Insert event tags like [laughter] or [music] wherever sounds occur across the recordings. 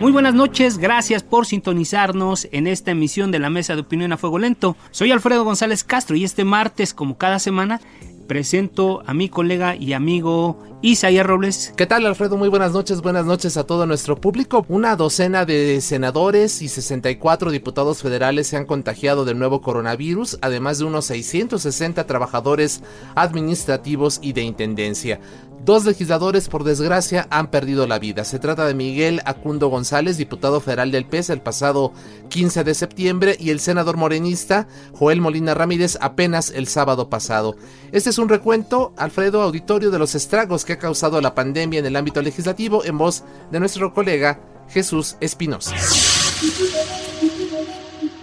Muy buenas noches, gracias por sintonizarnos en esta emisión de la Mesa de Opinión a Fuego Lento. Soy Alfredo González Castro y este martes, como cada semana, presento a mi colega y amigo Isaías Robles. ¿Qué tal Alfredo? Muy buenas noches, buenas noches a todo nuestro público. Una docena de senadores y 64 diputados federales se han contagiado del nuevo coronavirus, además de unos 660 trabajadores administrativos y de intendencia. Dos legisladores, por desgracia, han perdido la vida. Se trata de Miguel Acundo González, diputado federal del PES el pasado 15 de septiembre, y el senador morenista Joel Molina Ramírez apenas el sábado pasado. Este es un recuento, Alfredo Auditorio, de los estragos que ha causado la pandemia en el ámbito legislativo en voz de nuestro colega Jesús Espinosa.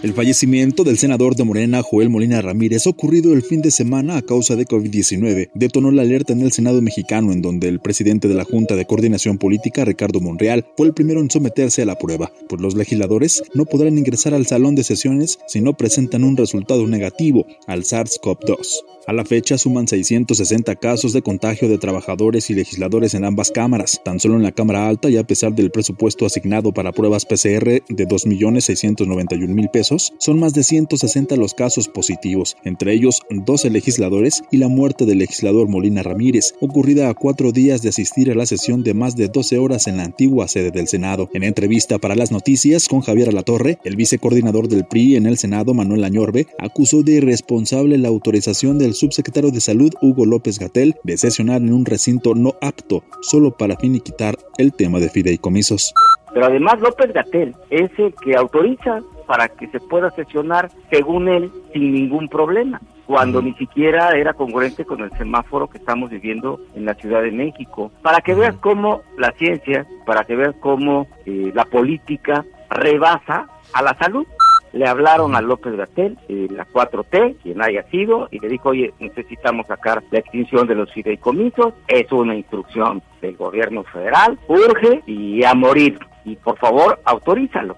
El fallecimiento del senador de Morena, Joel Molina Ramírez, ocurrido el fin de semana a causa de COVID-19, detonó la alerta en el Senado mexicano, en donde el presidente de la Junta de Coordinación Política, Ricardo Monreal, fue el primero en someterse a la prueba, pues los legisladores no podrán ingresar al salón de sesiones si no presentan un resultado negativo al SARS-CoV-2. A la fecha suman 660 casos de contagio de trabajadores y legisladores en ambas cámaras. Tan solo en la Cámara Alta y a pesar del presupuesto asignado para pruebas PCR de 2.691.000 pesos, son más de 160 los casos positivos, entre ellos 12 legisladores y la muerte del legislador Molina Ramírez, ocurrida a cuatro días de asistir a la sesión de más de 12 horas en la antigua sede del Senado. En entrevista para las noticias con Javier Alatorre, el vicecoordinador del PRI en el Senado, Manuel Añorbe, acusó de irresponsable la autorización del subsecretario de Salud Hugo López Gatel de sesionar en un recinto no apto solo para finiquitar el tema de fideicomisos. Pero además López Gatel es el que autoriza para que se pueda sesionar, según él, sin ningún problema, cuando ni siquiera era congruente con el semáforo que estamos viviendo en la Ciudad de México. Para que veas cómo la ciencia, para que veas cómo eh, la política rebasa a la salud. Le hablaron a López Gatel, eh, la 4T, quien haya sido, y le dijo, oye, necesitamos sacar la extinción de los fideicomisos, es una instrucción del gobierno federal, urge y a morir, y por favor, autorízalo.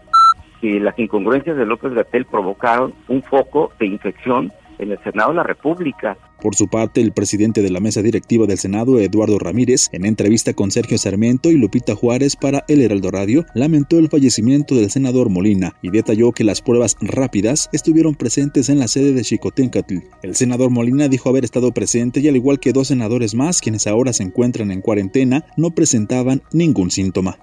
Y las incongruencias de López Gatel provocaron un foco de infección en el Senado de la República. Por su parte, el presidente de la mesa directiva del Senado, Eduardo Ramírez, en entrevista con Sergio Sarmiento y Lupita Juárez para El Heraldo Radio, lamentó el fallecimiento del senador Molina y detalló que las pruebas rápidas estuvieron presentes en la sede de Chicoténcatl. El senador Molina dijo haber estado presente y al igual que dos senadores más, quienes ahora se encuentran en cuarentena, no presentaban ningún síntoma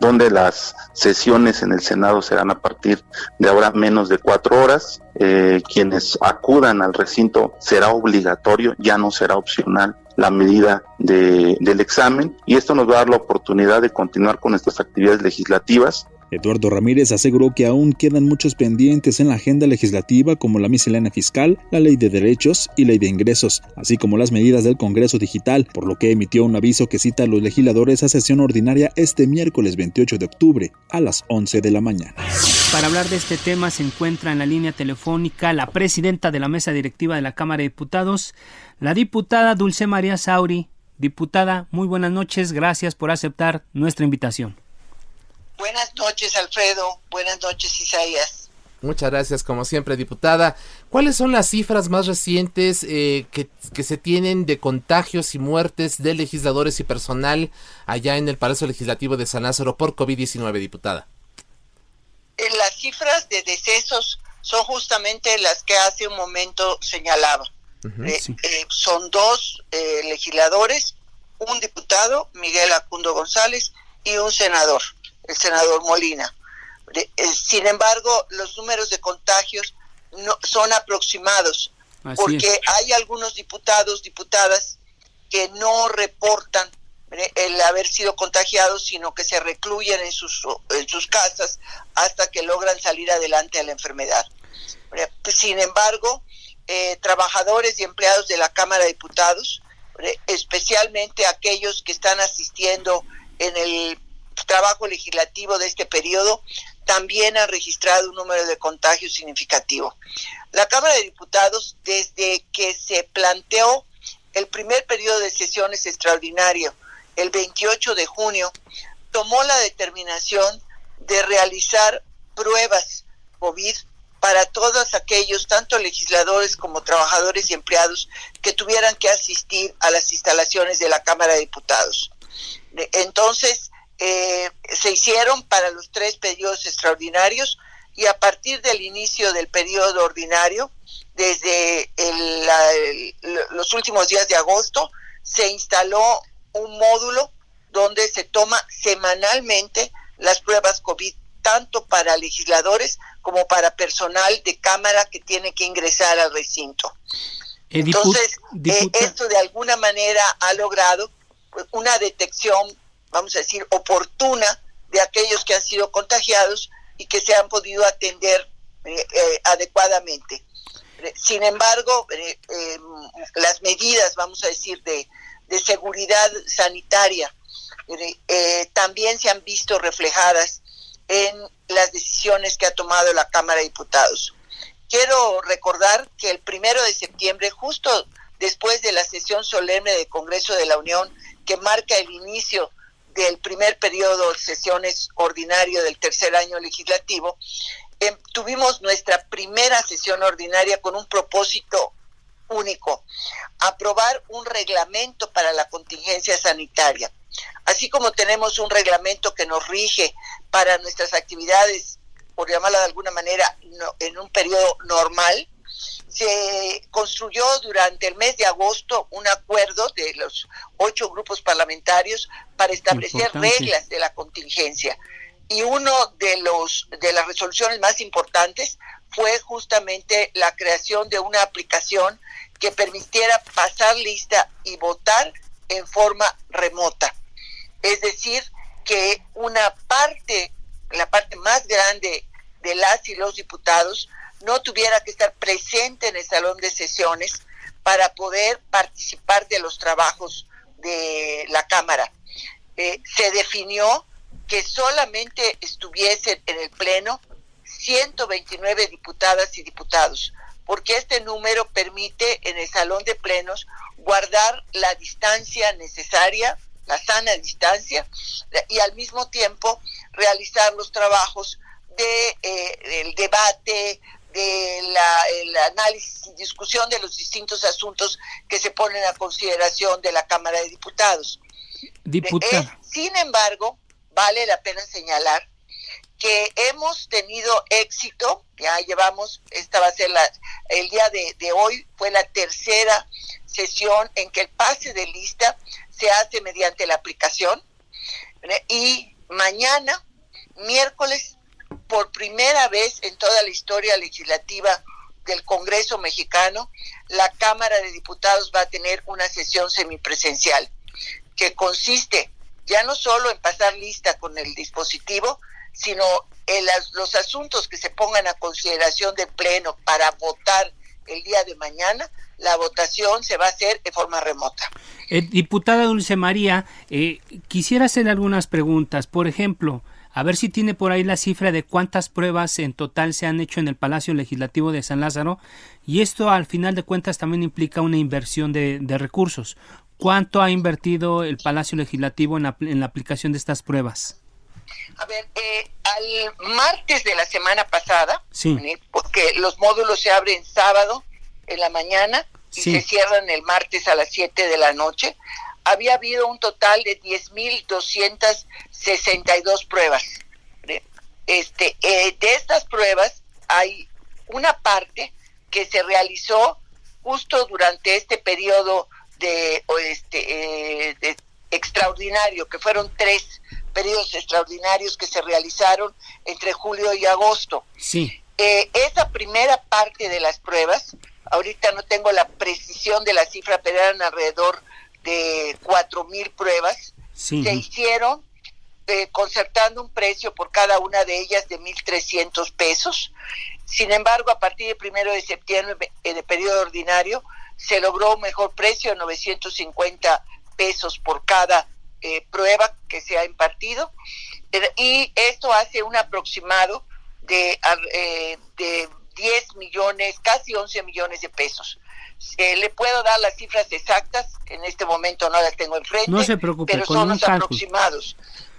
donde las sesiones en el Senado serán a partir de ahora menos de cuatro horas. Eh, quienes acudan al recinto será obligatorio, ya no será opcional la medida de, del examen y esto nos va a dar la oportunidad de continuar con nuestras actividades legislativas Eduardo Ramírez aseguró que aún quedan muchos pendientes en la agenda legislativa como la miscelánea fiscal, la ley de derechos y ley de ingresos, así como las medidas del Congreso Digital, por lo que emitió un aviso que cita a los legisladores a sesión ordinaria este miércoles 28 de octubre a las 11 de la mañana. Para hablar de este tema se encuentra en la línea telefónica la presidenta de la mesa directiva de la Cámara de Diputados, la diputada Dulce María Sauri. Diputada, muy buenas noches, gracias por aceptar nuestra invitación. Buenas noches, Alfredo. Buenas noches, Isaías. Muchas gracias, como siempre, diputada. ¿Cuáles son las cifras más recientes eh, que, que, se tienen de contagios y muertes de legisladores y personal allá en el Palacio Legislativo de San Lázaro por COVID-19, diputada? Eh, las cifras de decesos son justamente las que hace un momento señalaba. eh, sí. eh, son dos legisladores, un diputado, Miguel Acundo González, y un senador, el senador Molina. Eh, sin embargo, los números de contagios no, son aproximados, porque hay algunos diputados, diputadas que no reportan el haber sido contagiados, sino que se recluyen en sus, en sus casas hasta que logran salir adelante a la enfermedad. Sin embargo, eh, trabajadores y empleados de la Cámara de Diputados, especialmente aquellos que están asistiendo en el trabajo legislativo de este periodo, también han registrado un número de contagios significativo. La Cámara de Diputados, desde que se planteó el primer periodo de sesiones extraordinario, el 28 de junio, tomó la determinación de realizar pruebas COVID para todos aquellos, tanto legisladores como trabajadores y empleados, que tuvieran que asistir a las instalaciones de la Cámara de Diputados. Entonces, eh, se hicieron para los tres periodos extraordinarios y a partir del inicio del periodo ordinario, desde los últimos días de agosto, se instaló un módulo donde se toma semanalmente las pruebas COVID, tanto para legisladores como para personal de cámara que tiene que ingresar al recinto. Eh, Entonces, eh, esto de alguna manera ha logrado una detección vamos a decir, oportuna de aquellos que han sido contagiados y que se han podido atender eh, eh, adecuadamente. Sin embargo, eh, las medidas, vamos a decir, de, de seguridad sanitaria también se han visto reflejadas en las decisiones que ha tomado la Cámara de Diputados. Quiero recordar que el primero de septiembre, justo después de la sesión solemne del Congreso de la Unión, que marca el inicio del primer periodo de sesiones ordinario del tercer año legislativo, em, tuvimos nuestra primera sesión ordinaria con un propósito único, aprobar un reglamento para la contingencia sanitaria. Así como tenemos un reglamento que nos rige para nuestras actividades, por llamarla de alguna manera, en un periodo normal, se construyó durante el mes de agosto un acuerdo de los ocho grupos parlamentarios para establecer reglas de la contingencia. Y uno de los de las resoluciones más importantes fue justamente la creación de una aplicación que permitiera pasar lista y votar en forma remota. Es decir, que una parte, la parte más grande de las y los diputados no tuviera que estar presente en el salón de sesiones para poder participar de los trabajos de la Cámara. Eh, se definió que solamente estuviesen en el Pleno 129 diputadas y diputados, porque este número permite en el salón de plenos guardar la distancia necesaria, la sana distancia, y al mismo tiempo realizar los trabajos de eh, el debate, de la, el análisis y discusión de los distintos asuntos que se ponen a consideración de la Cámara de Diputados. Eh, sin embargo, vale la pena señalar que hemos tenido éxito, ya llevamos, esta va a ser la, el día de, de hoy, fue la tercera sesión en que el pase de lista se hace mediante la aplicación ¿eh? y mañana, miércoles por primera vez en toda la historia legislativa del Congreso mexicano, la Cámara de Diputados va a tener una sesión semipresencial que consiste ya no solo en pasar lista con el dispositivo, sino en los asuntos que se pongan a consideración del Pleno para votar el día de mañana, la votación se va a hacer de forma remota. Eh, diputada Dulce María, eh, quisiera hacer algunas preguntas. Por ejemplo, a ver si tiene por ahí la cifra de cuántas pruebas en total se han hecho en el Palacio Legislativo de San Lázaro y esto al final de cuentas también implica una inversión de, recursos. ¿Cuánto ha invertido el Palacio Legislativo en la, en la aplicación de estas pruebas? A ver, eh, al martes de la semana pasada, porque los módulos se abren sábado en la mañana y se cierran el martes a las 7 de la noche, había habido un total de 10.262 pruebas. Este, eh, de estas pruebas hay una parte que se realizó justo durante este periodo de, este, eh, de extraordinario, que fueron tres periodos extraordinarios que se realizaron entre julio y agosto. Sí. Eh, esa primera parte de las pruebas, ahorita no tengo la precisión de la cifra, pero eran alrededor de cuatro mil pruebas, se hicieron eh, concertando un precio por cada una de ellas de 1.300 pesos. Sin embargo, a partir del primero de septiembre, en el periodo ordinario, se logró un mejor precio, 950 pesos por cada eh, prueba que se ha impartido. Eh, y esto hace un aproximado de, de 10 millones, casi 11 millones de pesos. le puedo dar las cifras exactas, en este momento no las tengo enfrente, no se preocupe, pero son los aproximados.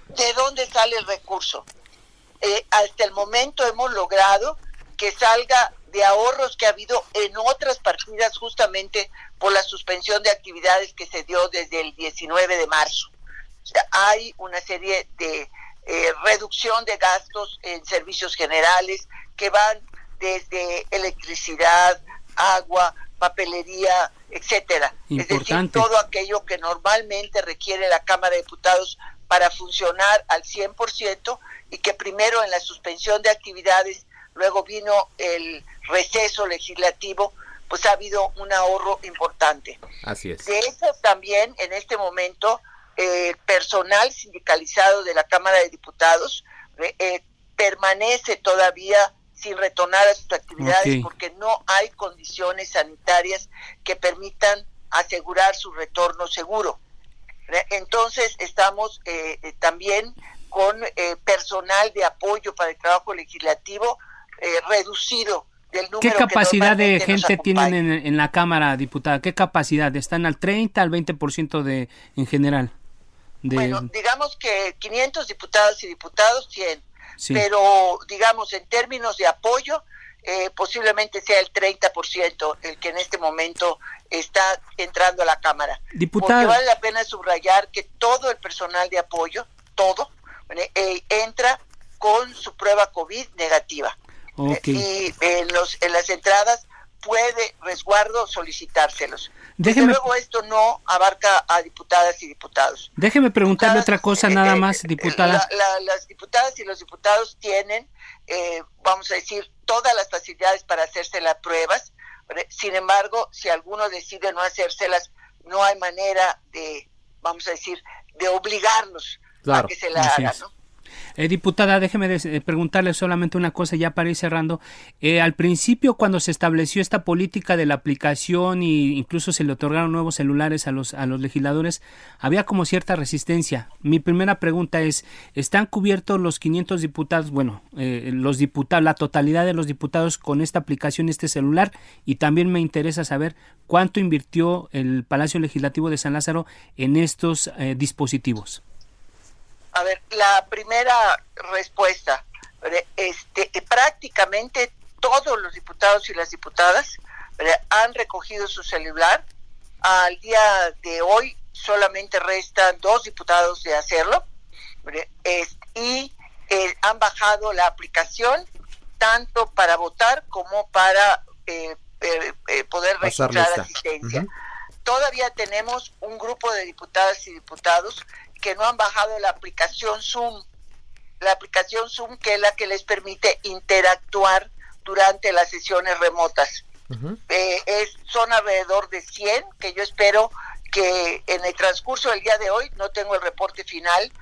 ¿De dónde sale el recurso? Eh, hasta el momento hemos logrado que salga de ahorros que ha habido en otras partidas justamente por la suspensión de actividades que se dio desde el 19 de marzo. O sea, hay una serie de eh, reducción de gastos en servicios generales que van desde electricidad, agua, papelería, etcétera. Es decir, todo aquello que normalmente requiere la Cámara de Diputados para funcionar al 100% y que primero en la suspensión de actividades, luego vino el receso legislativo, pues ha habido un ahorro importante. Así es. De eso también en este momento el personal sindicalizado de la Cámara de Diputados eh, permanece todavía sin retornar a sus actividades porque no hay condiciones sanitarias que permitan asegurar su retorno seguro. Entonces estamos eh, eh, también con eh, personal de apoyo para el trabajo legislativo reducido del número ¿Qué capacidad de gente tienen en, la Cámara, diputada? ¿Qué capacidad? ¿Están al 30, al 20% de, en general? Bueno, digamos que 500 diputados y diputados pero digamos en términos de apoyo, eh, posiblemente sea el 30% el que en este momento está entrando a la Cámara. Diputado. Porque vale la pena subrayar que todo el personal de apoyo, todo, eh, entra con su prueba COVID negativa. y en, los, en las entradas puede resguardo solicitárselos. Déjeme, Desde luego esto no abarca a diputadas y diputados. Déjeme preguntarle otra cosa nada más, diputada. las diputadas y los diputados tienen, eh, vamos a decir, todas las facilidades para hacerse las pruebas. Sin embargo, si alguno decide no hacérselas, no hay manera de, vamos a decir, de obligarlos a que se la hagan. ¿no? Eh, diputada, déjeme eh, preguntarle solamente una cosa ya para ir cerrando. Eh, al principio, cuando se estableció esta política de la aplicación e incluso se le otorgaron nuevos celulares a los, a los legisladores, había como cierta resistencia. Mi primera pregunta es, ¿están cubiertos los 500 diputados, bueno, los diputados, la totalidad de los diputados con esta aplicación, este celular? Y también me interesa saber cuánto invirtió el Palacio Legislativo de San Lázaro en estos dispositivos. A ver, la primera respuesta, este, prácticamente todos los diputados y las diputadas han recogido su celular. Al día de hoy solamente restan dos diputados de hacerlo y eh, han bajado la aplicación tanto para votar como para eh, eh, poder registrar asistencia. Todavía tenemos un grupo de diputadas y diputados que no han bajado la aplicación Zoom, la aplicación Zoom que es la que les permite interactuar durante las sesiones remotas. Eh, es, son alrededor de 100 que yo espero que en el transcurso del día de hoy, no tengo el reporte final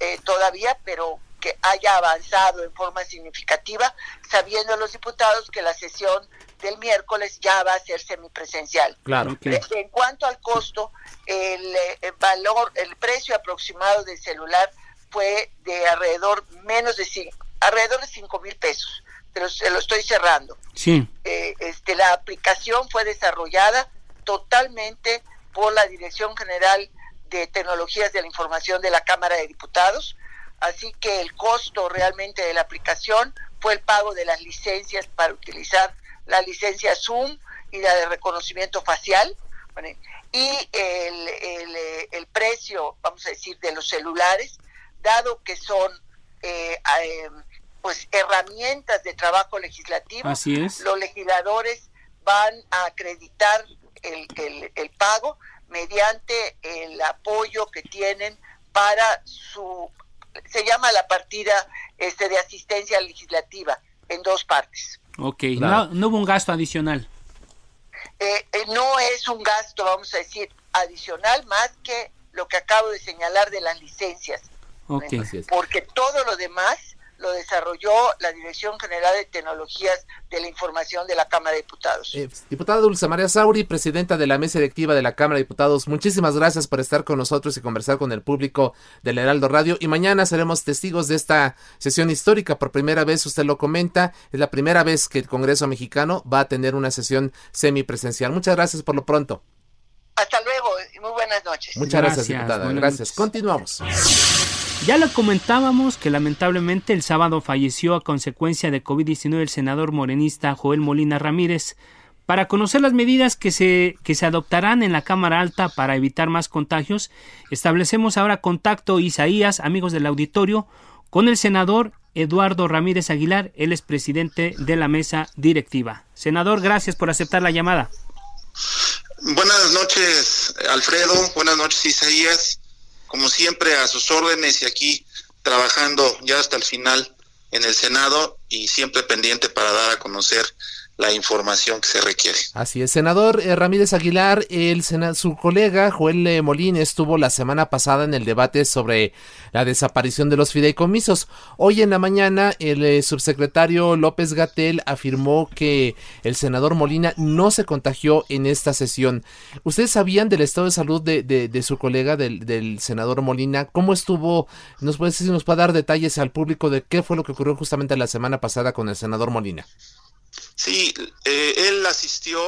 eh, todavía, pero que haya avanzado en forma significativa, sabiendo los diputados que la sesión del miércoles ya va a ser semipresencial. Claro. En cuanto al costo, el, eh, valor, el precio aproximado del celular fue de alrededor menos de cinco, alrededor de cinco mil pesos. Pero se lo estoy cerrando. Sí. Eh, este, la aplicación fue desarrollada totalmente por la Dirección General de Tecnologías de la Información de la Cámara de Diputados. Así que el costo realmente de la aplicación fue el pago de las licencias para utilizar la licencia Zoom y la de reconocimiento facial. Y el, el, precio, vamos a decir, de los celulares, dado que son eh, eh, pues herramientas de trabajo legislativo, Así es. los legisladores van a acreditar el, el pago mediante el apoyo que tienen para su se llama la partida este, de asistencia legislativa en dos partes. Ok, no, no, hubo un gasto adicional. Eh, eh, no es un gasto, vamos a decir, adicional más que lo que acabo de señalar de las licencias. Okay. Porque todo lo demás lo desarrolló la Dirección General de Tecnologías de la Información de la Cámara de Diputados. Eh, diputada Dulce María Sauri, presidenta de la mesa directiva de la Cámara de Diputados, muchísimas gracias por estar con nosotros y conversar con el público del Heraldo Radio. Y mañana seremos testigos de esta sesión histórica. Por primera vez, usted lo comenta, es la primera vez que el Congreso mexicano va a tener una sesión semipresencial. Muchas gracias por lo pronto. Hasta luego y muy buenas noches. Muchas gracias, diputada. Gracias. Continuamos. Ya lo comentábamos que lamentablemente el sábado falleció a consecuencia de COVID-19 el senador morenista Joel Molina Ramírez. Para conocer las medidas que se, que se adoptarán en la Cámara Alta para evitar más contagios, establecemos ahora contacto, Isaías, amigos del auditorio, con el senador Eduardo Ramírez Aguilar, él es presidente de la mesa directiva. Senador, gracias por aceptar la llamada. Buenas noches, Alfredo. Buenas noches, Isaías como siempre, a sus órdenes y aquí trabajando ya hasta el final en el Senado y siempre pendiente para dar a conocer la información que se requiere. Así es, senador eh, Ramírez Aguilar, el su colega Joel eh, Molín estuvo la semana pasada en el debate sobre la desaparición de los fideicomisos. Hoy en la mañana el eh, subsecretario López Gatel afirmó que el senador Molina no se contagió en esta sesión. ¿Ustedes sabían del estado de salud de, su colega, del, del, senador Molina? ¿Cómo estuvo? ¿Nos puede, si nos puede dar detalles al público de qué fue lo que ocurrió justamente la semana pasada con el senador Molina? Sí, eh, él asistió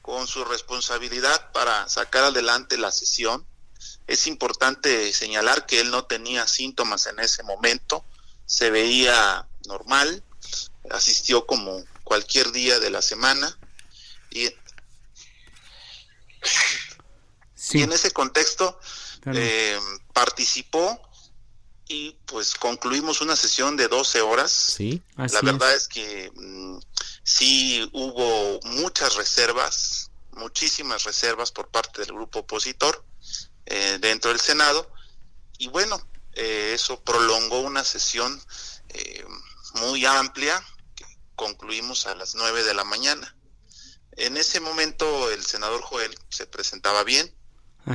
con su responsabilidad para sacar adelante la sesión. Es importante señalar que él no tenía síntomas en ese momento, se veía normal, asistió como cualquier día de la semana y, en ese contexto eh, participó y pues concluimos una sesión de 12 horas. Sí, la verdad es, que mm, sí hubo muchas reservas, muchísimas reservas por parte del grupo opositor eh, dentro del Senado y bueno, eh, eso prolongó una sesión eh, muy amplia que concluimos a las 9 de la mañana. En ese momento el senador Joel se presentaba bien,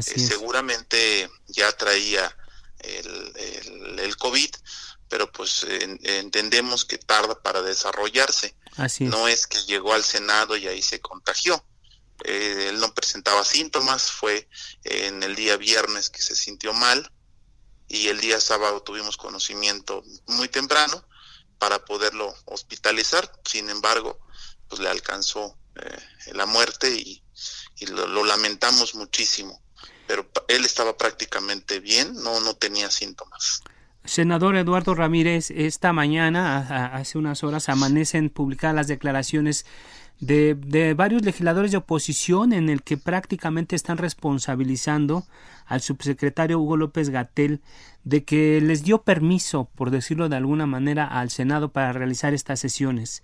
seguramente ya traía el, el, COVID, pero pues entendemos que tarda para desarrollarse. No es que llegó al Senado y ahí se contagió. Eh, él no presentaba síntomas, fue en el día viernes que se sintió mal y el día sábado tuvimos conocimiento muy temprano para poderlo hospitalizar. Sin embargo, pues le alcanzó eh, la muerte y, lo, lamentamos muchísimo pero él estaba prácticamente bien, no, no tenía síntomas. Senador Eduardo Ramírez, esta mañana, hace unas horas, amanecen publicadas las declaraciones de, de, varios legisladores de oposición en el que prácticamente están responsabilizando al subsecretario Hugo López Gatel de que les dio permiso, por decirlo de alguna manera, al Senado para realizar estas sesiones.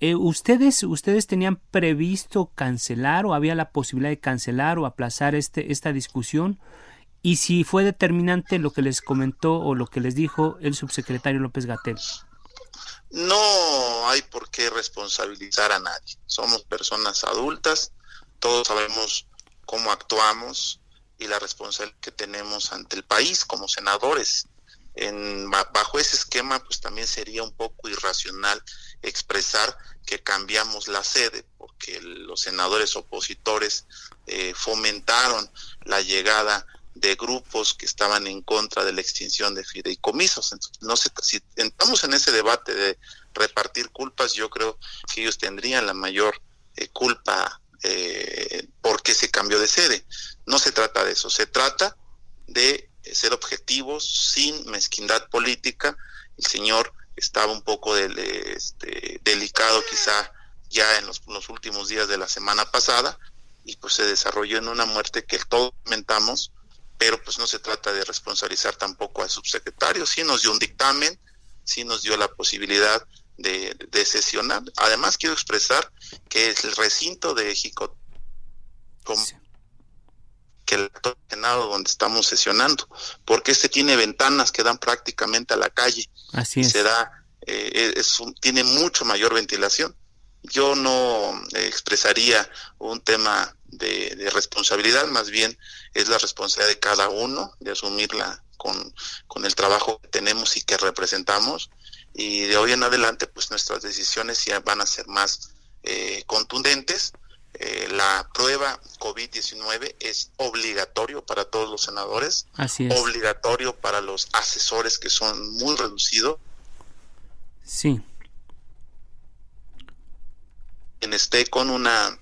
Eh, ¿ustedes, ¿Ustedes tenían previsto cancelar o había la posibilidad de cancelar o aplazar este, esta discusión? Y si fue determinante lo que les comentó o lo que les dijo el subsecretario López Gatel. No hay por qué responsabilizar a nadie. Somos personas adultas, todos sabemos cómo actuamos y la responsabilidad que tenemos ante el país como senadores. En, bajo ese esquema, pues también sería un poco irracional expresar que cambiamos la sede, porque los senadores opositores eh, fomentaron la llegada de grupos que estaban en contra de la extinción de fideicomisos. Entonces, no sé, si entramos en ese debate de repartir culpas, yo creo que ellos tendrían la mayor eh, culpa eh, porque se cambió de sede. No se trata de eso, se trata de ser objetivos sin mezquindad política. El señor estaba un poco este, delicado quizá ya en los, últimos días de la semana pasada y pues se desarrolló en una muerte que todos lamentamos, pero pues no se trata de responsabilizar tampoco al subsecretario, sí nos dio un dictamen, sí nos dio la posibilidad de, sesionar. Además quiero expresar que el recinto de Jicot que el Senado donde estamos sesionando, porque este tiene ventanas que dan prácticamente a la calle. Así es. Se da, eh, tiene mucho mayor ventilación. Yo no expresaría un tema de, responsabilidad, más bien es la responsabilidad de cada uno de asumirla con, con el trabajo que tenemos y que representamos. Y de hoy en adelante, pues nuestras decisiones ya van a ser más eh, contundentes. Eh, la prueba COVID-19 es obligatorio para todos los senadores, Así es. obligatorio para los asesores que son muy reducidos. Sí. Quien esté con una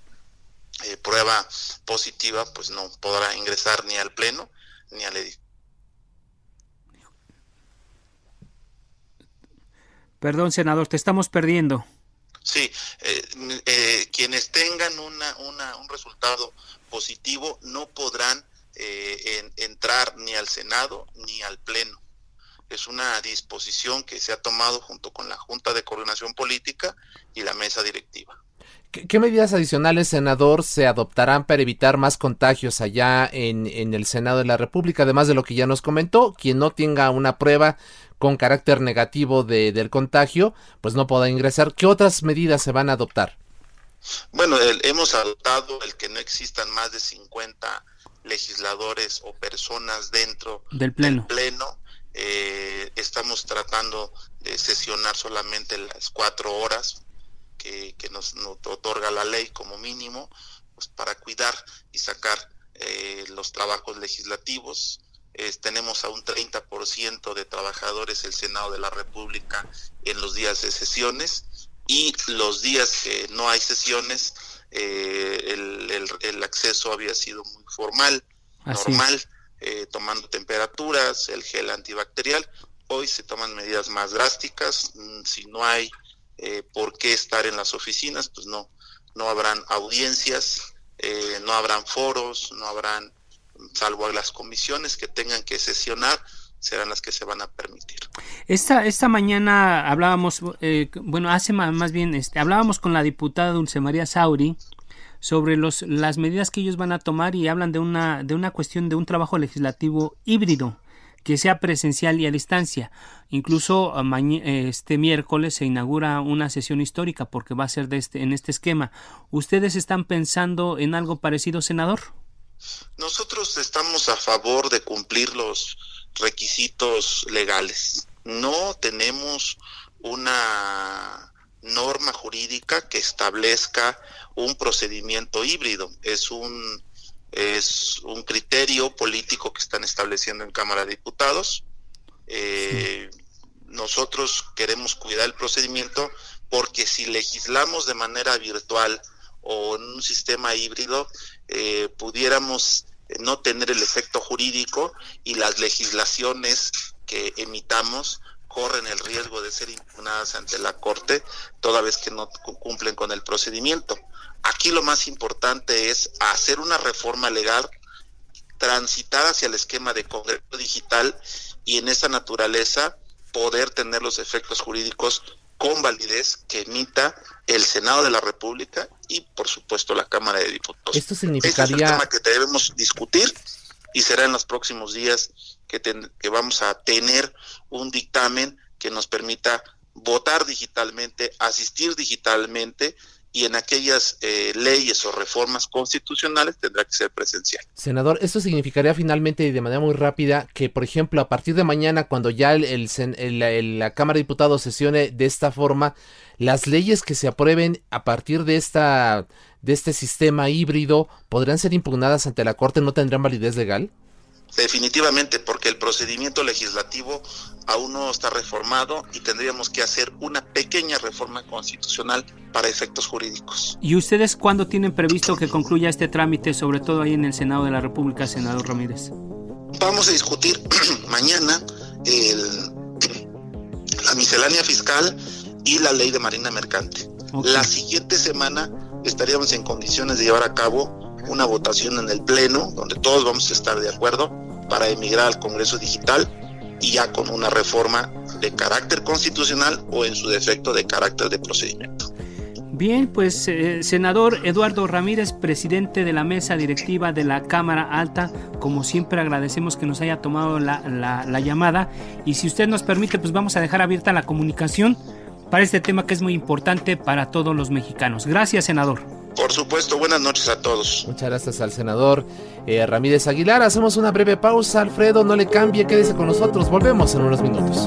eh, prueba positiva, pues no podrá ingresar ni al pleno ni al edificio. Perdón, senador, te estamos perdiendo. Sí, eh, eh, quienes tengan una, un resultado positivo no podrán entrar ni al Senado ni al Pleno. Es una disposición que se ha tomado junto con la Junta de Coordinación Política y la mesa directiva. ¿Qué, medidas adicionales, senador, se adoptarán para evitar más contagios allá en, en, el Senado de la República? Además de lo que ya nos comentó, quien no tenga una prueba con carácter negativo de, del contagio, pues no podrá ingresar. ¿Qué otras medidas se van a adoptar? Bueno, hemos adoptado el que no existan más de 50 legisladores o personas dentro del pleno. Del pleno. Eh, estamos tratando de sesionar solamente las cuatro horas que, nos, otorga la ley como mínimo, pues para cuidar y sacar eh, los trabajos legislativos. tenemos a un 30% de trabajadores el Senado de la República en los días de sesiones y los días que no hay sesiones, eh, el, acceso había sido muy formal, normal, eh, tomando temperaturas, el gel antibacterial. Hoy se toman medidas más drásticas. Mm, si no hay eh, por qué estar en las oficinas, pues no, no habrán audiencias, eh, no habrán foros, no habrán, salvo las comisiones que tengan que sesionar, serán las que se van a permitir. Esta, esta mañana hablábamos, eh, bueno, hace más, bien, este, hablábamos con la diputada Dulce María Sauri sobre los, las medidas que ellos van a tomar y hablan de una, de una cuestión de un trabajo legislativo híbrido que sea presencial y a distancia. Incluso ah, este miércoles se inaugura una sesión histórica porque va a ser de este, en este esquema. ¿Ustedes están pensando en algo parecido, senador? Nosotros estamos a favor de cumplir los requisitos legales. No tenemos una norma jurídica que establezca un procedimiento híbrido. Es un es un criterio político que están estableciendo en Cámara de Diputados. Eh, nosotros queremos cuidar el procedimiento porque si legislamos de manera virtual o en un sistema híbrido, eh, pudiéramos no tener el efecto jurídico y las legislaciones que emitamos corren el riesgo de ser impugnadas ante la Corte toda vez que no cumplen con el procedimiento. Aquí lo más importante es hacer una reforma legal, transitar hacia el esquema de Congreso Digital y en esa naturaleza poder tener los efectos jurídicos con validez que emita el Senado de la República y por supuesto la Cámara de Diputados. Esto significaría... Este es el tema que debemos discutir y será en los próximos días que, que vamos a tener un dictamen que nos permita votar digitalmente, asistir digitalmente y en aquellas eh, leyes o reformas constitucionales tendrá que ser presencial. Senador, esto significaría finalmente y de manera muy rápida que, por ejemplo, a partir de mañana, cuando ya el, la Cámara de Diputados sesione de esta forma, las leyes que se aprueben a partir de esta de este sistema híbrido podrán ser impugnadas ante la Corte, no tendrán validez legal. Definitivamente, porque el procedimiento legislativo aún no está reformado y tendríamos que hacer una pequeña reforma constitucional para efectos jurídicos. ¿Y ustedes cuándo tienen previsto que concluya este trámite, sobre todo ahí en el Senado de la República, senador Ramírez? Vamos a discutir [clears throat] mañana la miscelánea fiscal y la ley de marina mercante. La siguiente semana estaríamos en condiciones de llevar a cabo una votación en el Pleno, donde todos vamos a estar de acuerdo para emigrar al Congreso Digital y ya con una reforma de carácter constitucional o en su defecto de carácter de procedimiento. Bien, pues eh, senador Eduardo Ramírez, presidente de la mesa directiva de la Cámara Alta, como siempre agradecemos que nos haya tomado la, la llamada y si usted nos permite, pues vamos a dejar abierta la comunicación para este tema que es muy importante para todos los mexicanos. Gracias, senador. Por supuesto, buenas noches a todos. Muchas gracias al senador eh, Ramírez Aguilar. Hacemos una breve pausa. Alfredo, no le cambie, quédese con nosotros. Volvemos en unos minutos.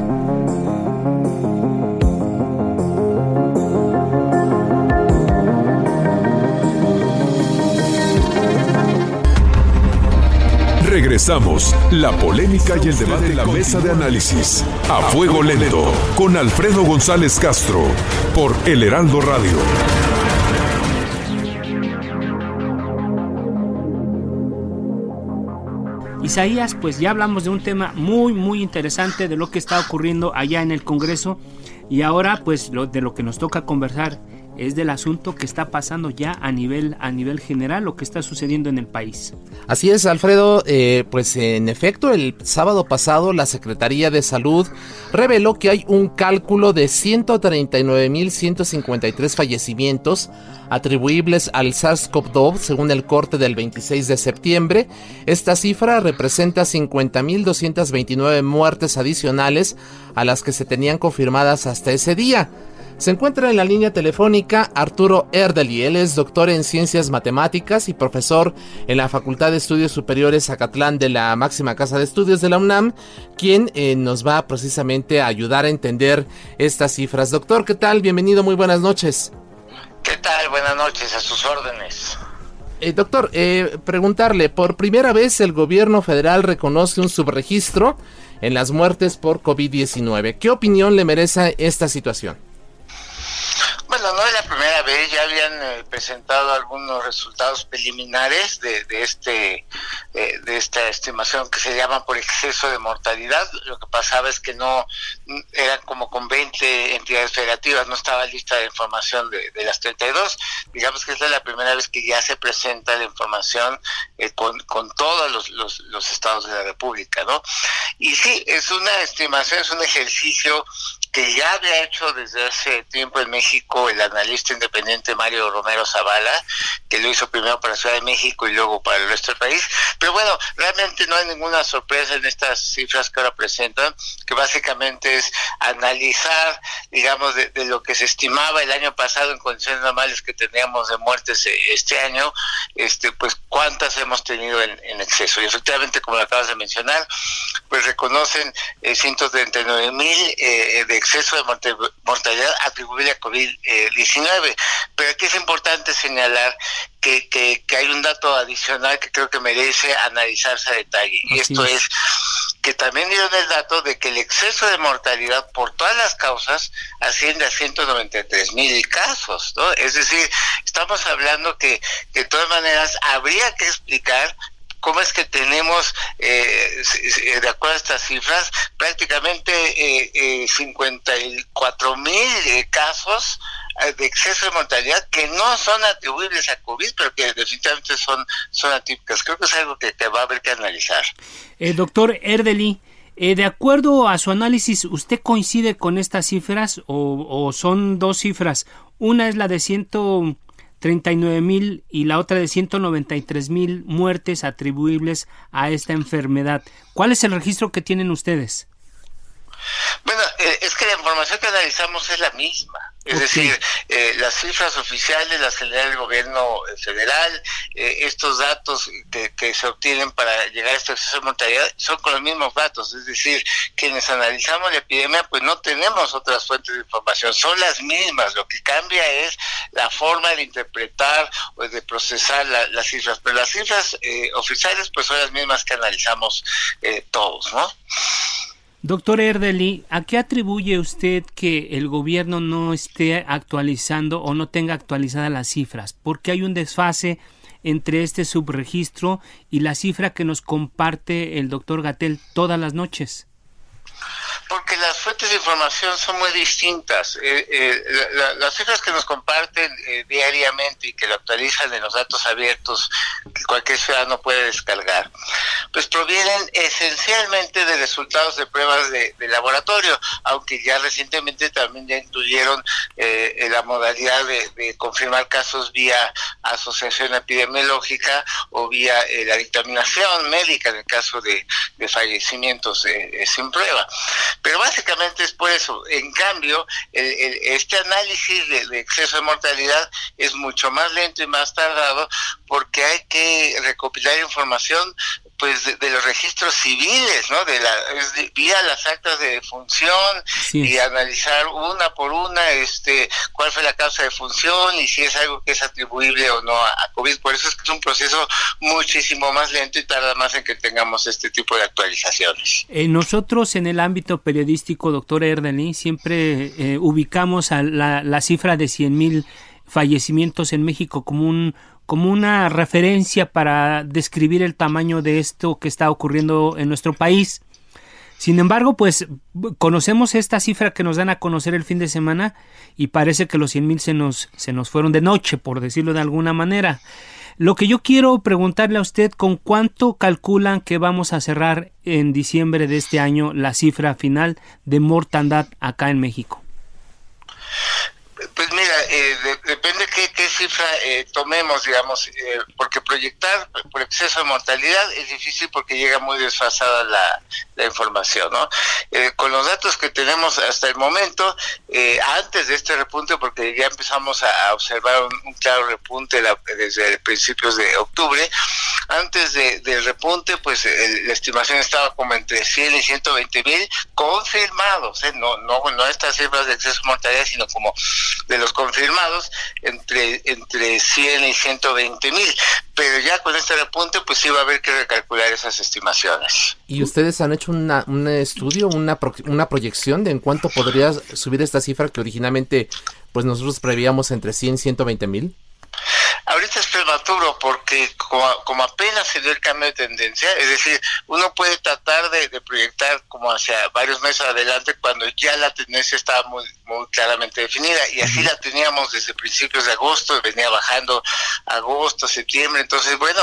Regresamos. La polémica y el debate en la mesa de análisis. A fuego lento. Con Alfredo González Castro. Por El Heraldo Radio. Isaías, pues ya hablamos de un tema muy, muy interesante de lo que está ocurriendo allá en el Congreso. Y ahora, pues lo, de lo que nos toca conversar es del asunto que está pasando ya a nivel, a nivel general, lo que está sucediendo en el país. Así es, Alfredo, eh, pues en efecto, el sábado pasado la Secretaría de Salud reveló que hay un cálculo de 139.153 fallecimientos atribuibles al SARS-CoV-2 según el corte del 26 de septiembre. Esta cifra representa 50.229 muertes adicionales a las que se tenían confirmadas hasta ese día. Se encuentra en la línea telefónica Arturo Erdeli. Él es doctor en ciencias matemáticas y profesor en la Facultad de Estudios Superiores Acatlán de la máxima casa de estudios de la UNAM, quien eh, nos va precisamente a ayudar a entender estas cifras. Doctor, ¿qué tal? Bienvenido, muy buenas noches. ¿Qué tal? Buenas noches, a sus órdenes. Eh, doctor, eh, preguntarle, por primera vez el gobierno federal reconoce un subregistro en las muertes por COVID-19. ¿Qué opinión le merece esta situación? Vez, ya habían eh, presentado algunos resultados preliminares de, este eh, de esta estimación que se llama por exceso de mortalidad. Lo que pasaba es que no eran como con 20 entidades federativas, no estaba lista la información de, de las 32. Digamos que esta es la primera vez que ya se presenta la información eh, con, con todos los, los, los estados de la República, ¿no? Y sí, es una estimación, es un ejercicio que ya había hecho desde hace tiempo en México el analista independiente Mario Romero Zavala, que lo hizo primero para Ciudad de México y luego para el resto del país. Pero bueno, realmente no hay ninguna sorpresa en estas cifras que ahora presentan, que básicamente es analizar, digamos, de, lo que se estimaba el año pasado en condiciones normales que teníamos de muertes eh, este año, este, pues cuántas hemos tenido en, exceso. Y efectivamente, como lo acabas de mencionar, pues reconocen eh, 139 mil eh, de exceso de mortalidad atribuible a COVID-19. Pero aquí es importante señalar que, que, hay un dato adicional que creo que merece analizarse a detalle. y esto es. Que también dieron el dato de que el exceso de mortalidad por todas las causas asciende a 193 mil casos, ¿no? Es decir, estamos hablando que de todas maneras habría que explicar cómo es que tenemos, eh, de acuerdo a estas cifras, prácticamente eh, 54 eh, mil eh, casos de exceso de mortalidad que no son atribuibles a COVID, pero que definitivamente son, son atípicas. Creo que es algo que, va a haber que analizar. doctor Erdeli, de acuerdo a su análisis, ¿usted coincide con estas cifras o, o son dos cifras? Una es la de ciento 39 mil y la otra de 193 mil muertes atribuibles a esta enfermedad. ¿Cuál es el registro que tienen ustedes? Bueno, eh, es que la información que analizamos es la misma. Es decir, eh, las cifras oficiales las genera el gobierno federal, eh, estos datos que, se obtienen para llegar a este exceso de mortalidad son con los mismos datos. Es decir, quienes analizamos la epidemia, pues no tenemos otras fuentes de información, son las mismas. Lo que cambia es la forma de interpretar o de procesar las cifras. Pero las cifras oficiales, pues son las mismas que analizamos todos, ¿no? Doctor Erdeli, ¿a qué atribuye usted que el gobierno no esté actualizando o no tenga actualizadas las cifras? ¿Por qué hay un desfase entre este subregistro y la cifra que nos comparte el doctor Gatel todas las noches? Porque las fuentes de información son muy distintas. Eh, eh, las cifras que nos comparten eh, diariamente y que lo actualizan en los datos abiertos que cualquier ciudadano puede descargar, pues provienen esencialmente de resultados de pruebas de, laboratorio, aunque ya recientemente también ya incluyeron la modalidad de, confirmar casos vía asociación epidemiológica o vía la dictaminación médica en el caso de, de fallecimientos sin prueba. Pero básicamente es por eso. En cambio, este análisis de, exceso de mortalidad es mucho más lento y más tardado porque hay que recopilar información pues de, los registros civiles, ¿no? De la vía las actas de función y analizar una por una, este, cuál fue la causa de función y si es algo que es atribuible o no a, COVID. Por eso es que es un proceso muchísimo más lento y tarda más en que tengamos este tipo de actualizaciones. Eh, nosotros en el ámbito periodístico, doctor Erdely, siempre eh, ubicamos a la, la cifra de 100 mil fallecimientos en México como un como una referencia para describir el tamaño de esto que está ocurriendo en nuestro país. Sin embargo, pues conocemos esta cifra que nos dan a conocer el fin de semana y parece que los 100 mil se nos, se nos fueron de noche, por decirlo de alguna manera. Lo que yo quiero preguntarle a usted, ¿con cuánto calculan que vamos a cerrar en diciembre de este año la cifra final de mortandad acá en México? Pues mira, eh, depende qué, qué cifra eh, tomemos, digamos, eh, porque proyectar por exceso de mortalidad es difícil porque llega muy desfasada la, la información, ¿no? con los datos que tenemos hasta el momento, antes de este repunte, porque ya empezamos a, observar un, claro repunte desde principios de octubre, antes de, del repunte, pues la estimación estaba como entre 100 y 120 mil confirmados, no, no, no estas cifras de exceso de mortalidad, sino como de los confirmados entre, entre 100 y 120 mil. Pero ya con este repunte, pues sí va a haber que recalcular esas estimaciones. ¿Y ustedes han hecho una, un estudio, una, una proyección de en cuánto podría subir esta cifra que originalmente pues nosotros prevíamos entre 100 y 120 mil? Ahorita es prematuro porque como, apenas se dio el cambio de tendencia, es decir, uno puede tratar de, proyectar como hacia varios meses adelante cuando ya la tendencia estaba muy, muy claramente definida y así la teníamos desde principios de agosto, venía bajando agosto, septiembre, entonces bueno,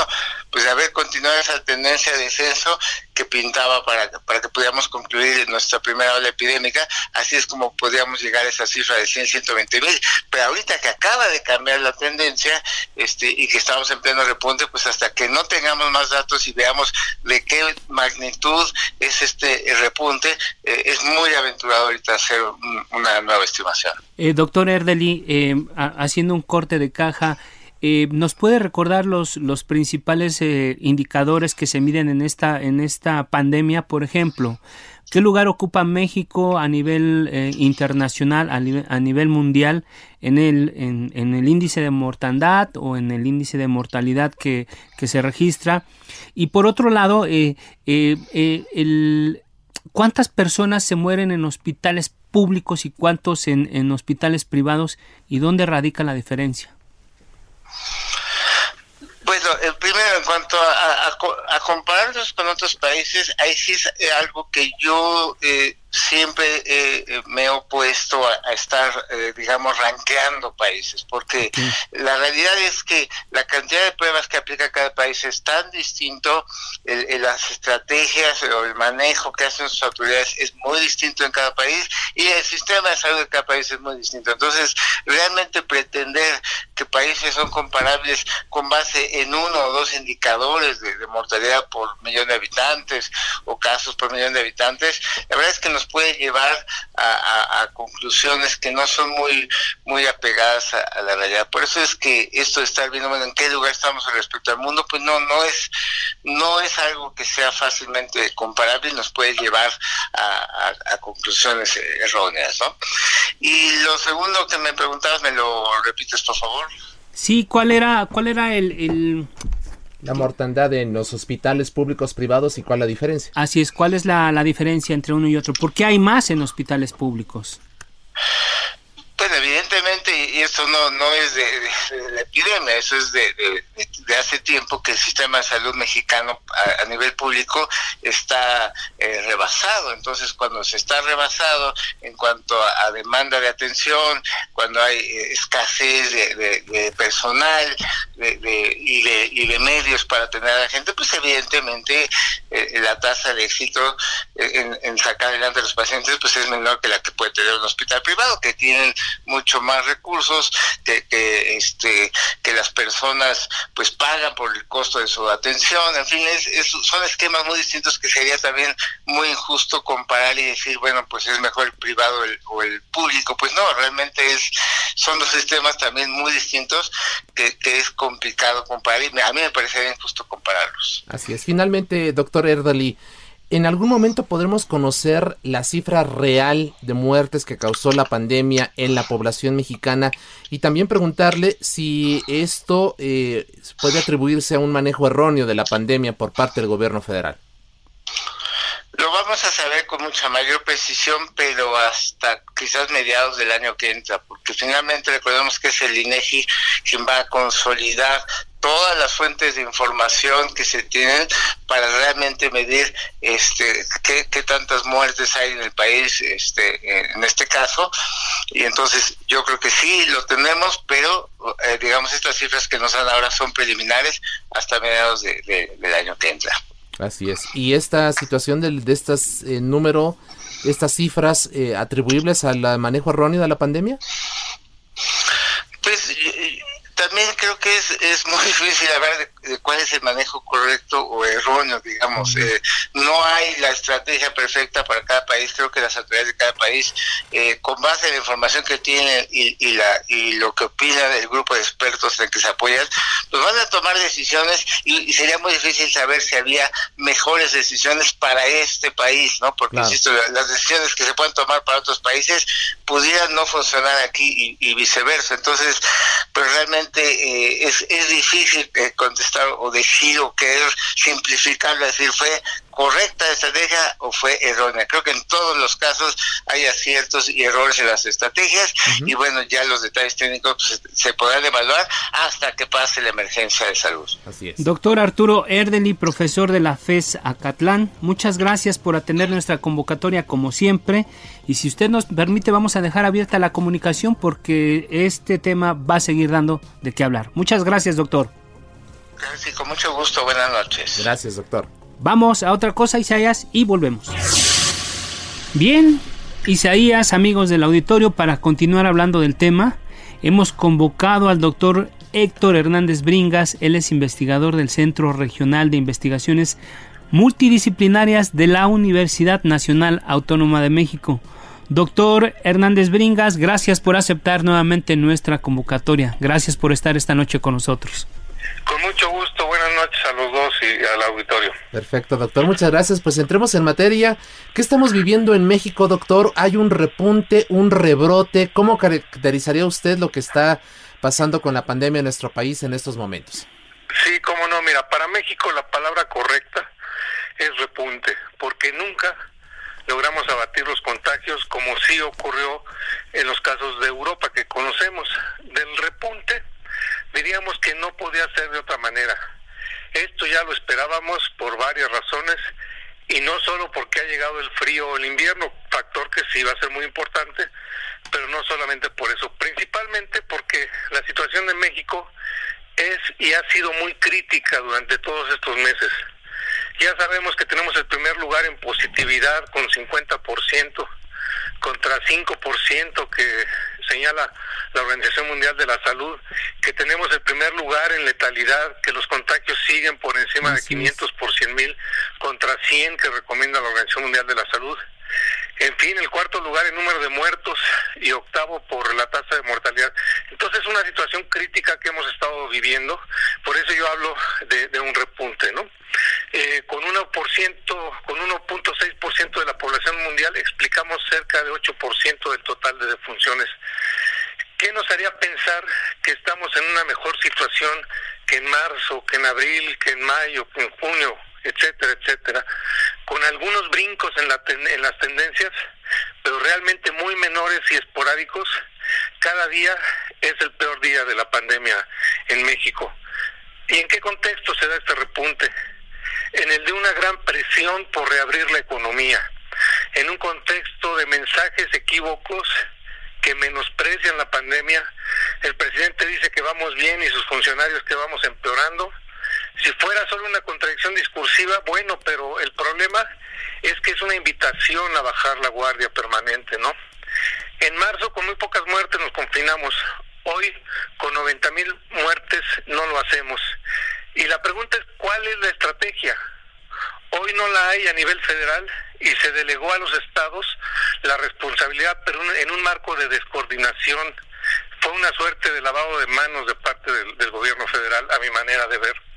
pues haber continuado esa tendencia de descenso que pintaba para, para que pudiéramos concluir nuestra primera ola epidémica, así es como podíamos llegar a esa cifra de 100, 120 mil, pero ahorita que acaba de cambiar la tendencia este y que estamos en pleno repunte, pues hasta que no tengamos más datos y veamos de qué magnitud es este repunte, eh, es muy aventurado ahorita hacer una nueva estimación. Eh, doctor Erdeli, eh, haciendo un corte de caja, eh, ¿Nos puede recordar los, los principales eh, indicadores que se miden en esta, en esta pandemia? Por ejemplo, ¿qué lugar ocupa México a nivel eh, internacional, a nivel, a nivel, mundial, en el, en, el índice de mortandad o en el índice de mortalidad que, que se registra? Y por otro lado, el, ¿cuántas personas se mueren en hospitales públicos y cuántos en, en hospitales privados? ¿Y dónde radica la diferencia? Bueno, en cuanto a, a, compararnos con otros países, ahí sí es algo que yo eh, siempre eh, me he opuesto a, estar, eh, digamos, ranqueando países, porque la realidad es que la cantidad de pruebas que aplica cada país es tan distinto, las estrategias o el manejo que hacen sus autoridades es muy distinto en cada país y el sistema de salud de cada país es muy distinto. Entonces, realmente pretender que países son comparables con base en uno o dos indicadores de, de mortalidad por millón de habitantes o casos por millón de habitantes, la verdad es que nos puede llevar a, conclusiones que no son muy muy apegadas a, la realidad. Por eso es que esto de estar viendo en qué lugar estamos respecto al mundo, pues no no es no es algo que sea fácilmente comparable y nos puede llevar a, conclusiones erróneas, ¿no? Y lo segundo que me preguntabas, ¿me lo repites, por favor? Sí, ¿cuál era, cuál era el, la mortandad en los hospitales públicos privados y cuál la diferencia. Así es, ¿cuál es la, la diferencia entre uno y otro? ¿Por qué hay más en hospitales públicos? Bueno, evidentemente, y esto no, no es de, la epidemia, eso es de, hace tiempo que el sistema de salud mexicano a, nivel público está eh, rebasado. Entonces, cuando se está rebasado en cuanto a, demanda de atención, cuando hay eh, escasez de, personal y, y, de, medios para tener a la gente, pues evidentemente eh, la tasa de éxito en, en sacar adelante a los pacientes pues es menor que la que puede tener un hospital privado, que tienen mucho más recursos, que, que, este, que las personas pues pagan por el costo de su atención, en fin, es, son esquemas muy distintos que sería también muy injusto comparar y decir, bueno, pues es mejor el privado o el público, pues no, realmente es son dos sistemas también muy distintos que, que es complicado comparar y a mí me parecería injusto compararlos. Así es, finalmente, doctor Erdali, ¿En algún momento podremos conocer la cifra real de muertes que causó la pandemia en la población mexicana? Y también preguntarle si esto eh, puede atribuirse a un manejo erróneo de la pandemia por parte del gobierno federal. Lo vamos a saber con mucha mayor precisión, pero hasta quizás mediados del año que entra, porque finalmente recordemos que es el INEGI quien va a consolidar todas las fuentes de información que se tienen para realmente medir este qué, tantas muertes hay en el país este en este caso. Y entonces yo creo que sí lo tenemos pero eh, digamos estas cifras que nos dan ahora son preliminares hasta mediados del año que entra así es. Y esta situación de estas eh, número estas cifras eh, atribuibles al manejo erróneo de la pandemia pues también creo que es, es muy [laughs] difícil hablar de, cuál es el manejo correcto o erróneo, digamos. Eh, no hay la estrategia perfecta para cada país. Creo que las autoridades de cada país, eh, con base en la información que tienen y, y, la, y lo que opina el grupo de expertos en que se apoyan, pues van a tomar decisiones y, sería muy difícil saber si había mejores decisiones para este país, ¿no? Porque, insisto, las decisiones que se pueden tomar para otros países pudieran no funcionar aquí y, y viceversa. Entonces, pues realmente eh, es, es difícil eh, o decir o querer simplificarlo, decir fue correcta estrategia o fue errónea. Creo que en todos los casos hay aciertos y errores en las estrategias y bueno, ya los detalles técnicos pues, se podrán evaluar hasta que pase la emergencia de salud. Así es. Doctor Arturo Erdeli, profesor de la FES Acatlán, muchas gracias por atender nuestra convocatoria como siempre y si usted nos permite vamos a dejar abierta la comunicación porque este tema va a seguir dando de qué hablar. Muchas gracias, doctor. Sí, con mucho gusto. Buenas noches. Gracias, doctor. Vamos a otra cosa, Isaías, y volvemos. Bien, Isaías, amigos del auditorio, para continuar hablando del tema, hemos convocado al doctor Héctor Hernández Bringas, él es investigador del Centro Regional de Investigaciones Multidisciplinarias de la Universidad Nacional Autónoma de México. Doctor Hernández Bringas, gracias por aceptar nuevamente nuestra convocatoria. Gracias por estar esta noche con nosotros. Con mucho gusto, buenas noches a los dos y al auditorio. Perfecto, doctor, muchas gracias. Pues entremos en materia. ¿Qué estamos viviendo en México, doctor? ¿Hay un repunte, un rebrote? ¿Cómo caracterizaría usted lo que está pasando con la pandemia en nuestro país en estos momentos? Sí, cómo no, mira, para México la palabra correcta es repunte, porque nunca logramos abatir los contagios como sí ocurrió en los casos de Europa que conocemos. Del repunte diríamos que no podía ser de otra manera. Esto ya lo esperábamos por varias razones y no solo porque ha llegado el frío o el invierno, factor que sí va a ser muy importante, pero no solamente por eso, principalmente porque la situación de México es y ha sido muy crítica durante todos estos meses. Ya sabemos que tenemos el primer lugar en positividad con 50% contra 5% que señala la Organización Mundial de la Salud, que tenemos el primer lugar en letalidad, que los contagios siguen por encima de 500 por 100 mil, contra 100 que recomienda la Organización Mundial de la Salud. En fin, el cuarto lugar en número de muertos y octavo por la tasa de mortalidad. Entonces es una situación crítica que hemos estado viviendo, por eso yo hablo de, un repunte, ¿no? Eh, con 1%, con 1.6% de la población mundial explicamos cerca de 8% del total de defunciones. ¿Qué nos haría pensar que estamos en una mejor situación que en marzo, que en abril, que en mayo, que en junio, etcétera, etcétera? con algunos brincos en, la en las tendencias, pero realmente muy menores y esporádicos cada día es el peor día de la pandemia en México. ¿Y en qué contexto se da este repunte? En el de una gran presión por reabrir la economía, en un contexto de mensajes equívocos que menosprecian la pandemia. El presidente dice que vamos bien y sus funcionarios que vamos empeorando. Si fuera solo una contradicción discursiva, bueno, pero el problema es que es una invitación a bajar la guardia permanente, ¿no? En marzo, con muy pocas muertes, nos confinamos. Hoy, con 90 mil muertes, no lo hacemos. Y la pregunta es, ¿cuál es la estrategia? Hoy no la hay a nivel federal y se delegó a los estados la responsabilidad, pero en un marco de descoordinación. Fue una suerte de lavado de manos de parte del, del gobierno federal, a mi manera de ver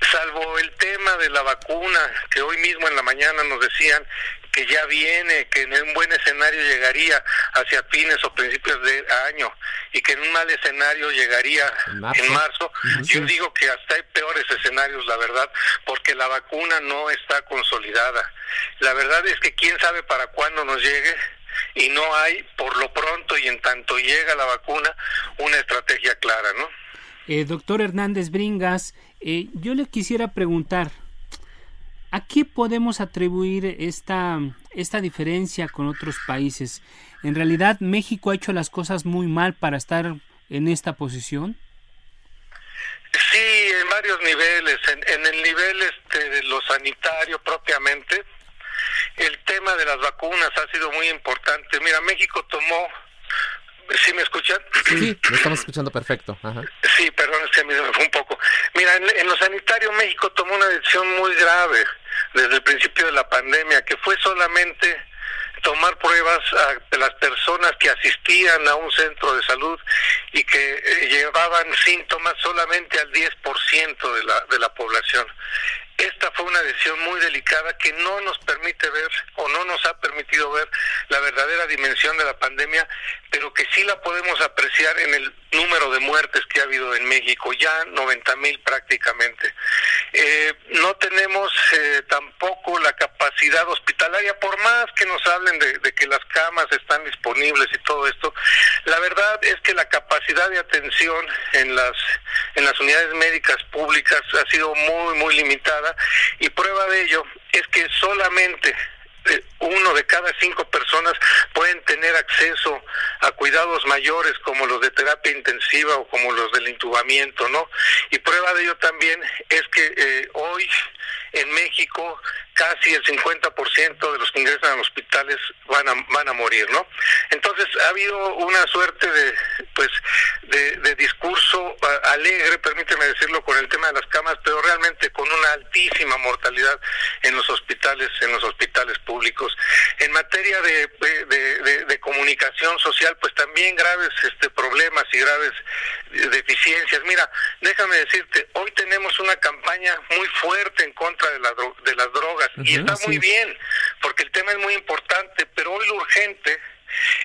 salvo el tema de la vacuna, que hoy mismo en la mañana nos decían que ya viene, que en un buen escenario llegaría hacia fines o principios de año y que en un mal escenario llegaría en marzo. Yo digo que hasta hay peores escenarios, la verdad, porque la vacuna no está consolidada. La verdad es que quién sabe para cuándo nos llegue y no hay, por lo pronto y en tanto llega la vacuna, una estrategia clara, ¿no? Eh, doctor Hernández Bringas, eh, yo le quisiera preguntar, ¿a qué podemos atribuir esta, esta diferencia con otros países? ¿En realidad México ha hecho las cosas muy mal para estar en esta posición? Sí, en varios niveles. En, el nivel este, de lo sanitario propiamente, el tema de las vacunas ha sido muy importante. Mira, México tomó ¿Sí me escuchan? Sí, [clears throat] lo estamos escuchando perfecto. Sí, perdón, es que a mí me fue un poco. Mira, en, en, lo sanitario México tomó una decisión muy grave desde el principio de la pandemia, que fue solamente tomar pruebas a las personas que asistían a un centro de salud y que eh, llevaban síntomas solamente al 10% de la, de la población. Esta fue una decisión muy delicada que no nos permite ver o no nos ha permitido ver la verdadera dimensión de la pandemia, pero que sí la podemos apreciar en el número de muertes que ha habido en México, ya 90 mil prácticamente. Eh, no tenemos eh, tampoco la capacidad hospitalaria, por más que nos hablen de, de que las camas están disponibles y todo esto, la verdad es que la capacidad de atención en las, en las unidades médicas públicas ha sido muy, muy limitada y prueba de ello es que solamente uno de cada cinco personas pueden tener acceso a cuidados mayores como los de terapia intensiva o como los del intubamiento, ¿no? Y prueba de ello también es que eh, hoy en México casi el 50% de los que ingresan a los hospitales van a, van a morir, ¿no? Entonces ha habido una suerte de, pues, de, discurso alegre, permíteme decirlo, con el tema de las camas, pero realmente con una altísima mortalidad en los hospitales, en los hospitales públicos. En materia de, de, comunicación social, pues también graves este, problemas y graves deficiencias. Mira, déjame decirte, hoy tenemos una campaña muy fuerte en contra de, la, de las drogas y está muy bien, porque el tema es muy importante, pero hoy lo urgente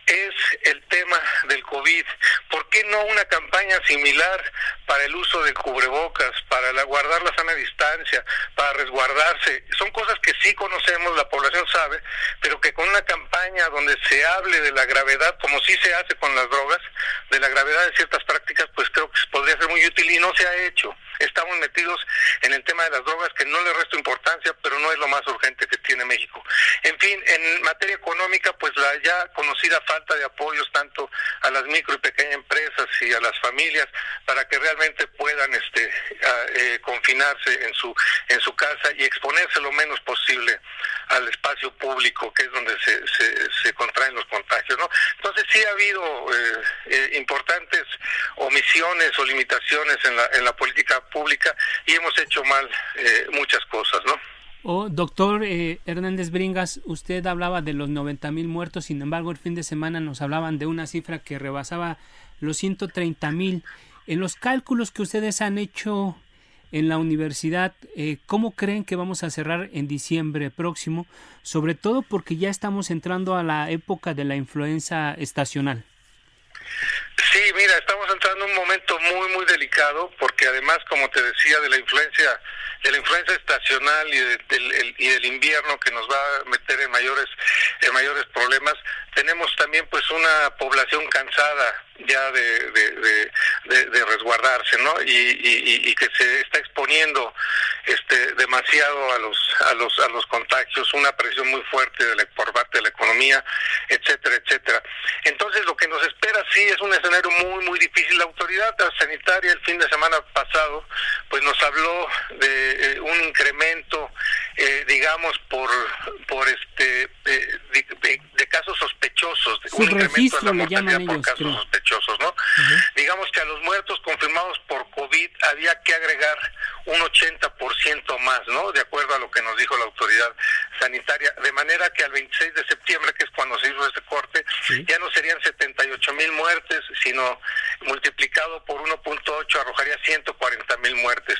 es el tema del COVID. ¿Por qué no una campaña similar para el uso de cubrebocas, para la, guardar la sana distancia, para resguardarse? Son cosas que sí conocemos, la población sabe, pero que con una campaña donde se hable de la gravedad, como sí se hace con las drogas, de la gravedad de ciertas prácticas, pues creo que podría ser muy útil y no se ha hecho. Estamos metidos en el tema de las drogas, que no le resto importancia, pero no es lo más urgente que tiene México. En fin, en materia económica, pues la ya conocemos falta de apoyos tanto a las micro y pequeñas empresas y a las familias para que realmente puedan este eh, confinarse en su en su casa y exponerse lo menos posible al espacio público que es donde se, se, contraen los contagios no entonces sí ha habido eh, eh, importantes omisiones o limitaciones en la en la política pública y hemos hecho mal muchas cosas no Oh, doctor eh, Hernández Bringas, usted hablaba de los 90 mil muertos, sin embargo el fin de semana nos hablaban de una cifra que rebasaba los 130 mil. En los cálculos que ustedes han hecho en la universidad, eh, ¿cómo creen que vamos a cerrar en diciembre próximo? Sobre todo porque ya estamos entrando a la época de la influenza estacional. Sí, mira, estamos entrando en un momento muy, muy delicado porque además, como te decía, de la influencia de la influenza estacional y, del, y del invierno que nos va a meter en mayores, en mayores problemas, tenemos también pues una población cansada ya de, de, resguardarse, ¿no? Y, que se está exponiendo este demasiado a los a los a los contagios, una presión muy fuerte de la, por parte de la economía, etcétera, etcétera. Entonces lo que nos espera sí es un escenario muy muy difícil. La autoridad sanitaria el fin de semana pasado pues nos habló de eh, un incremento, eh, digamos por por este de, casos sospechosos, un incremento de la mortalidad por casos sospechosos, ¿no? Digamos que a los muertos confirmados por COVID había que agregar un 80% más, ¿no? De acuerdo a lo que nos dijo la autoridad sanitaria, de manera que al 26 de septiembre, que es cuando se hizo este corte, ya no serían 78 mil muertes, sino multiplicado por 1.8 arrojaría 140 mil muertes.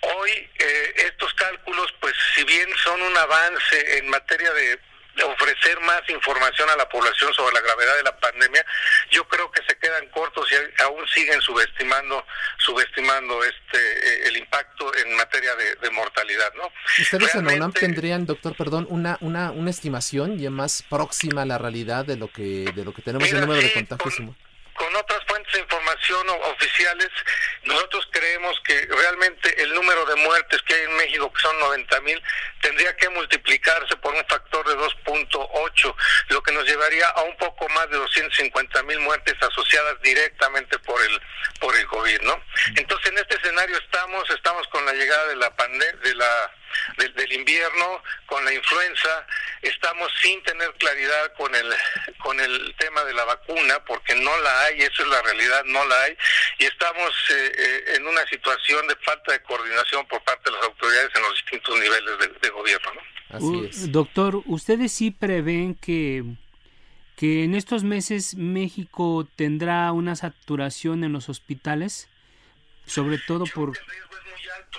Hoy eh, estos cálculos, pues si bien son un avance en materia de ofrecer más información a la población sobre la gravedad de la pandemia, yo creo que se quedan cortos y aún siguen subestimando subestimando este eh, el impacto en materia de, mortalidad, ¿no? Ustedes en UNAM tendrían, doctor, perdón, una una una estimación ya más próxima a la realidad de lo que de lo que tenemos el número de contagios con otras fuentes de información oficiales, nosotros creemos que realmente el número de muertes que hay en México, que son 90 mil, tendría que multiplicarse por un factor de 2.8, lo que nos llevaría a un poco más de 250 mil muertes asociadas directamente por el por el COVID, ¿no? Entonces en este escenario estamos, estamos con la llegada de la pandemia, de la del, invierno, con la influenza, estamos sin tener claridad con el, con el tema de la vacuna, porque no la hay, eso es la realidad, no la hay, y estamos eh, eh, en una situación de falta de coordinación por parte de las autoridades en los distintos niveles de, gobierno. Así es. Doctor, ¿ustedes sí prevén que que en estos meses México tendrá una saturación en los hospitales, sobre todo por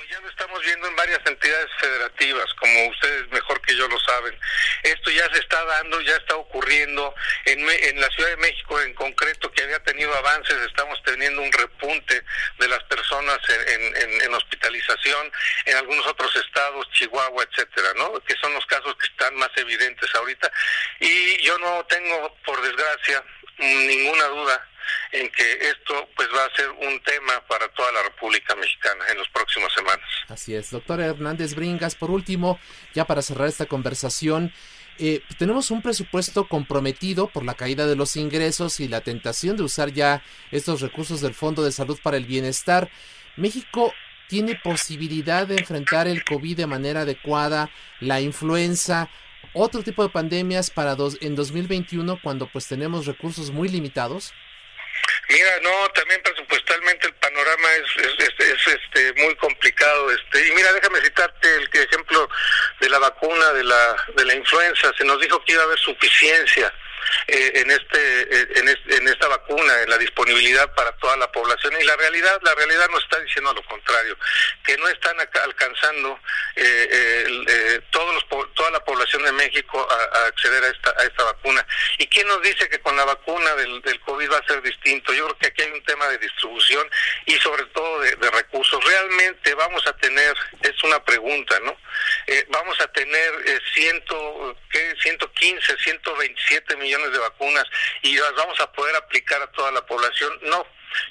ya lo estamos viendo en varias entidades federativas, como ustedes mejor que yo lo saben. Esto ya se está dando, ya está ocurriendo en, en la Ciudad de México en concreto, que había tenido avances, estamos teniendo un repunte de las personas en, en, hospitalización, en algunos otros estados, Chihuahua, etcétera, ¿no? Que son los casos que están más evidentes ahorita. Y yo no tengo, por desgracia, ninguna duda en que esto pues va a ser un tema para toda la República Mexicana en las próximas semanas. Así es, doctor Hernández Bringas, por último, ya para cerrar esta conversación, eh, tenemos un presupuesto comprometido por la caída de los ingresos y la tentación de usar ya estos recursos del Fondo de Salud para el Bienestar. México tiene posibilidad de enfrentar el COVID de manera adecuada, la influenza, otro tipo de pandemias para dos, en 2021 cuando pues tenemos recursos muy limitados. Mira, no, también presupuestalmente el panorama es, es, este muy complicado, este y mira, déjame citarte el ejemplo de la vacuna de la de la influenza, se nos dijo que iba a haber suficiencia eh, en este eh, en, esta vacuna, en la disponibilidad para toda la población y la realidad la realidad nos está diciendo lo contrario, que no están alcanzando eh, todos los, toda la población de México a, acceder a esta a esta vacuna. ¿Y quién nos dice que con la vacuna del, del COVID va a ser distinto? Yo creo que aquí hay un tema de distribución y sobre todo de, recursos. Realmente vamos a tener es una pregunta, ¿no? vamos a tener ciento, ¿qué? 115, 127 millones de vacunas y las vamos a poder aplicar a toda la población. No,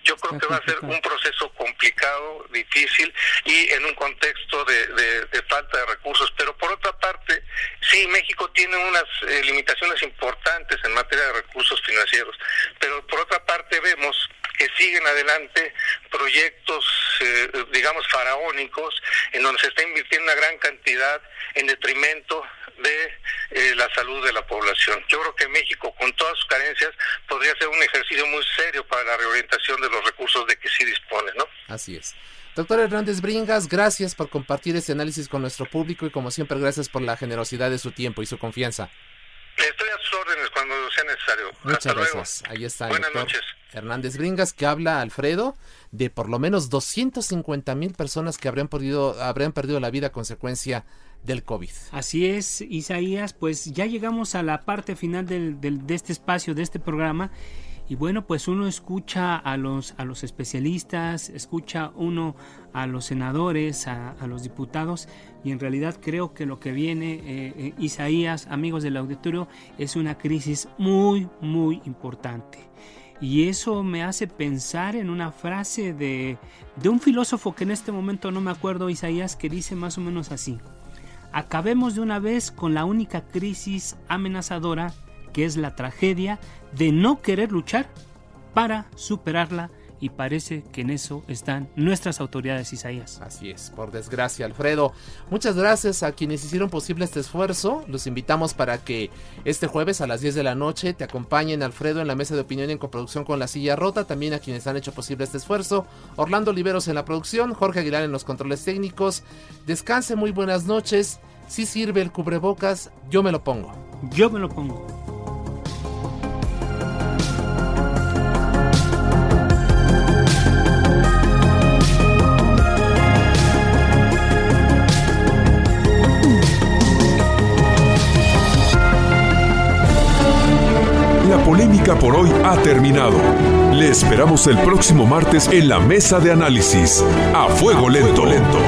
yo creo que va a ser un proceso complicado, difícil y en un contexto de, falta de recursos. Pero por otra parte, sí, México tiene unas eh, limitaciones importantes en materia de recursos financieros. Pero por otra parte vemos que siguen adelante proyectos, eh, digamos, faraónicos, en donde se está invirtiendo una gran cantidad en detrimento de eh, la salud de la población. Yo creo que México, con todas sus carencias, podría ser un ejercicio muy serio para la reorientación de los recursos de que sí dispone, ¿no? Así es. Doctor Hernández Bringas, gracias por compartir este análisis con nuestro público y como siempre gracias por la generosidad de su tiempo y su confianza. Estoy a sus órdenes cuando sea necesario. Muchas gracias. Ahí está. Buenas noches. Hernández Bringas, que habla, Alfredo, de por lo menos 250 mil personas que habrían, podido, habrían perdido la vida a consecuencia del COVID. Así es, Isaías, pues ya llegamos a la parte final del, de este espacio, de este programa. Y bueno, pues uno escucha a los, a los especialistas, escucha uno a los senadores, a, los diputados, y en realidad creo que lo que viene, eh, eh, Isaías, amigos del auditorio, es una crisis muy, muy importante. Y eso me hace pensar en una frase de, de un filósofo que en este momento no me acuerdo, Isaías, que dice más o menos así. Acabemos de una vez con la única crisis amenazadora que es la tragedia de no querer luchar para superarla y parece que en eso están nuestras autoridades, Isaías. Así es, por desgracia, Alfredo. Muchas gracias a quienes hicieron posible este esfuerzo. Los invitamos para que este jueves a las 10 de la noche te acompañen, Alfredo, en la mesa de opinión en coproducción con La Silla Rota. También a quienes han hecho posible este esfuerzo. Orlando Oliveros en la producción, Jorge Aguilar en los controles técnicos. Descanse, muy buenas noches. Si sirve el cubrebocas, yo me lo pongo. Yo me lo pongo. Por hoy ha terminado. Le esperamos el próximo martes en la mesa de análisis. A fuego lento, lento.